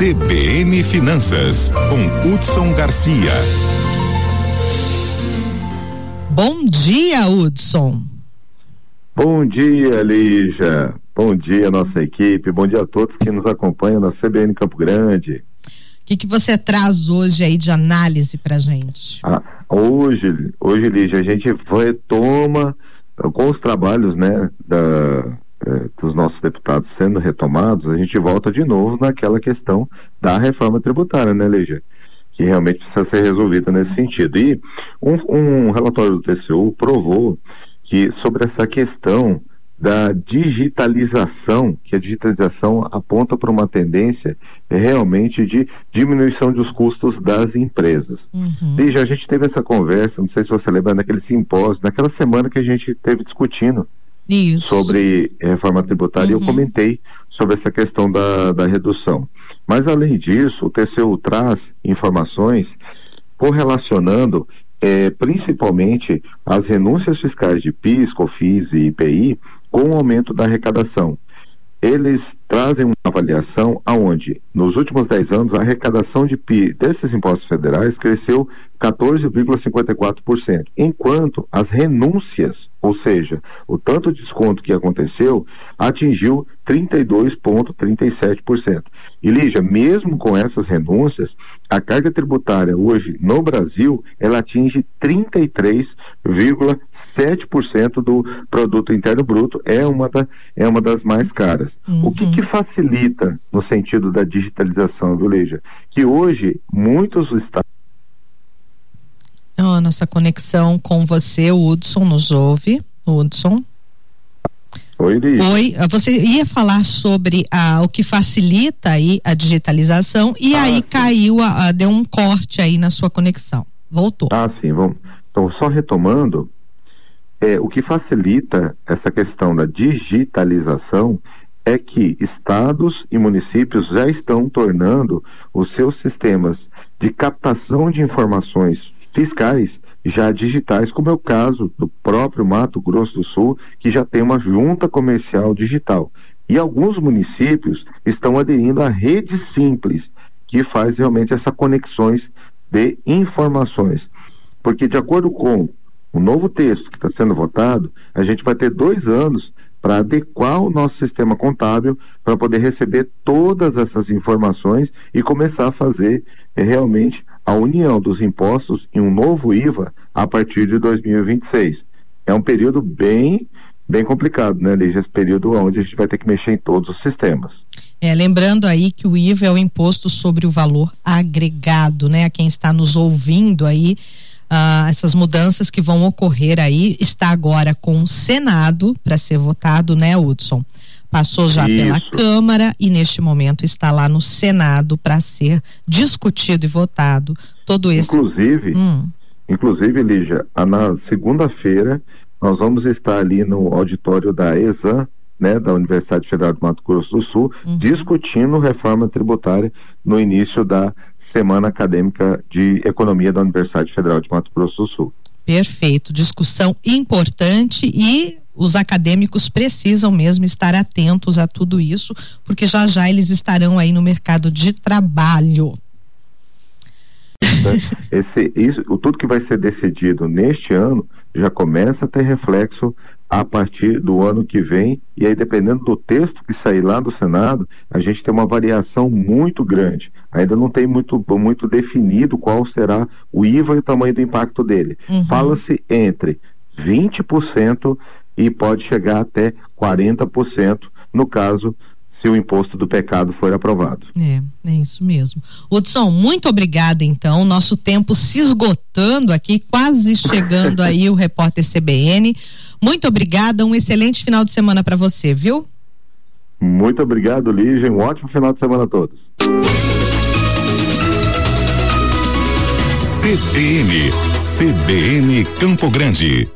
CBN Finanças, com Hudson Garcia. Bom dia, Hudson. Bom dia, Lígia. Bom dia, nossa equipe. Bom dia a todos que nos acompanham na CBN Campo Grande. O que, que você traz hoje aí de análise pra gente? Ah, hoje, hoje, Lígia, a gente retoma com os trabalhos, né, da, dos nossos deputados sendo retomados, a gente volta de novo naquela questão da reforma tributária, né, Lígia? Que realmente precisa ser resolvida nesse sentido. E um, um relatório do TCU provou que sobre essa questão da digitalização, que a digitalização aponta para uma tendência realmente de diminuição dos custos das empresas. Uhum. Desde a gente teve essa conversa, não sei se você lembra, naquele simpósio, naquela semana que a gente teve discutindo Isso. sobre reforma tributária, uhum. eu comentei sobre essa questão da, da redução. Mas além disso, o TCU traz informações correlacionando é, principalmente as renúncias fiscais de PIS, COFIS e IPI com o aumento da arrecadação. Eles trazem uma avaliação aonde, nos últimos 10 anos, a arrecadação de PIS desses impostos federais cresceu 14,54%, enquanto as renúncias, ou seja, o tanto de desconto que aconteceu, atingiu 32,37%. E Lígia, mesmo com essas renúncias, a carga tributária hoje no Brasil, ela atinge 33,7%. 7% do produto interno bruto é uma, da, é uma das mais caras. Uhum. O que, que facilita no sentido da digitalização, viu, Leija? Que hoje muitos estados oh, nossa conexão com você, o Hudson nos ouve. Hudson. Oi, Lígia. Oi, você ia falar sobre ah, o que facilita aí a digitalização e ah, aí sim. caiu, a, a, deu um corte aí na sua conexão. Voltou. Ah, sim, vamos. Então, só retomando, é, o que facilita essa questão da digitalização é que estados e municípios já estão tornando os seus sistemas de captação de informações fiscais já digitais, como é o caso do próprio Mato Grosso do Sul, que já tem uma junta comercial digital. E alguns municípios estão aderindo à rede simples, que faz realmente essas conexões de informações. Porque, de acordo com o novo texto que está sendo votado, a gente vai ter dois anos para adequar o nosso sistema contábil para poder receber todas essas informações e começar a fazer é, realmente a união dos impostos em um novo IVA a partir de 2026. É um período bem bem complicado, né, Lígia? Esse período onde a gente vai ter que mexer em todos os sistemas. É, lembrando aí que o IVA é o imposto sobre o valor agregado, né? A quem está nos ouvindo aí, ah, essas mudanças que vão ocorrer aí está agora com o Senado para ser votado, né, Hudson? Passou já Isso. pela Câmara e neste momento está lá no Senado para ser discutido e votado todo esse. Inclusive, hum. inclusive, Lígia, na segunda-feira nós vamos estar ali no auditório da ESAM, né, da Universidade Federal do Mato Grosso do Sul, uhum. discutindo reforma tributária no início da Semana Acadêmica de Economia da Universidade Federal de Mato Grosso do Sul. Perfeito, discussão importante e os acadêmicos precisam mesmo estar atentos a tudo isso, porque já já eles estarão aí no mercado de trabalho. Esse, isso, tudo que vai ser decidido neste ano já começa a ter reflexo a partir do ano que vem, e aí dependendo do texto que sair lá do Senado, a gente tem uma variação muito grande. Ainda não tem muito, muito definido qual será o IVA e o tamanho do impacto dele. Uhum. Fala-se entre 20% e pode chegar até 40% no caso se o imposto do pecado for aprovado. É, é isso mesmo. Hudson, muito obrigada então. Nosso tempo se esgotando aqui, quase chegando aí o repórter CBN. Muito obrigada, um excelente final de semana para você, viu? Muito obrigado, Lígia. Um ótimo final de semana a todos. CBN, CBN Campo Grande.